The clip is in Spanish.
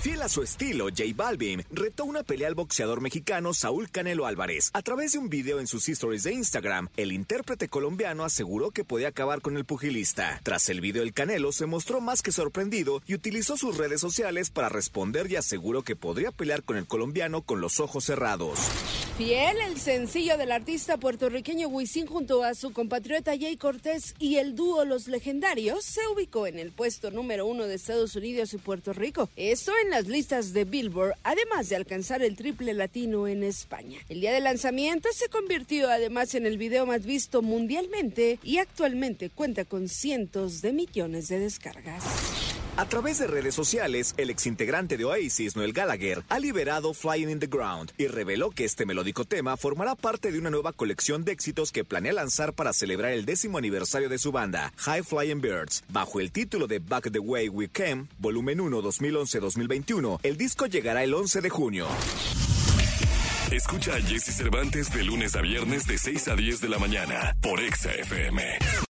Fiel a su estilo, J Balvin retó una pelea al boxeador mexicano Saúl Canelo Álvarez. A través de un video en sus stories de Instagram, el intérprete colombiano aseguró que podía acabar con el pugilista. Tras el video, el Canelo se mostró más que sorprendido y utilizó sus redes sociales para responder y aseguró que podría pelear con el colombiano con los ojos cerrados. Fiel, el sencillo del artista puertorriqueño Wisin junto a su compatriota Jay Cortés y el dúo Los Legendarios se ubicó en el puesto número uno de Estados Unidos y Puerto Rico. Esto en las listas de Billboard, además de alcanzar el triple latino en España. El día de lanzamiento se convirtió además en el video más visto mundialmente y actualmente cuenta con cientos de millones de descargas. A través de redes sociales, el exintegrante de Oasis, Noel Gallagher, ha liberado Flying in the Ground y reveló que este melódico tema formará parte de una nueva colección de éxitos que planea lanzar para celebrar el décimo aniversario de su banda, High Flying Birds. Bajo el título de Back the Way We Came, volumen 1 2011-2021, el disco llegará el 11 de junio. Escucha a Jesse Cervantes de lunes a viernes de 6 a 10 de la mañana por Exa FM.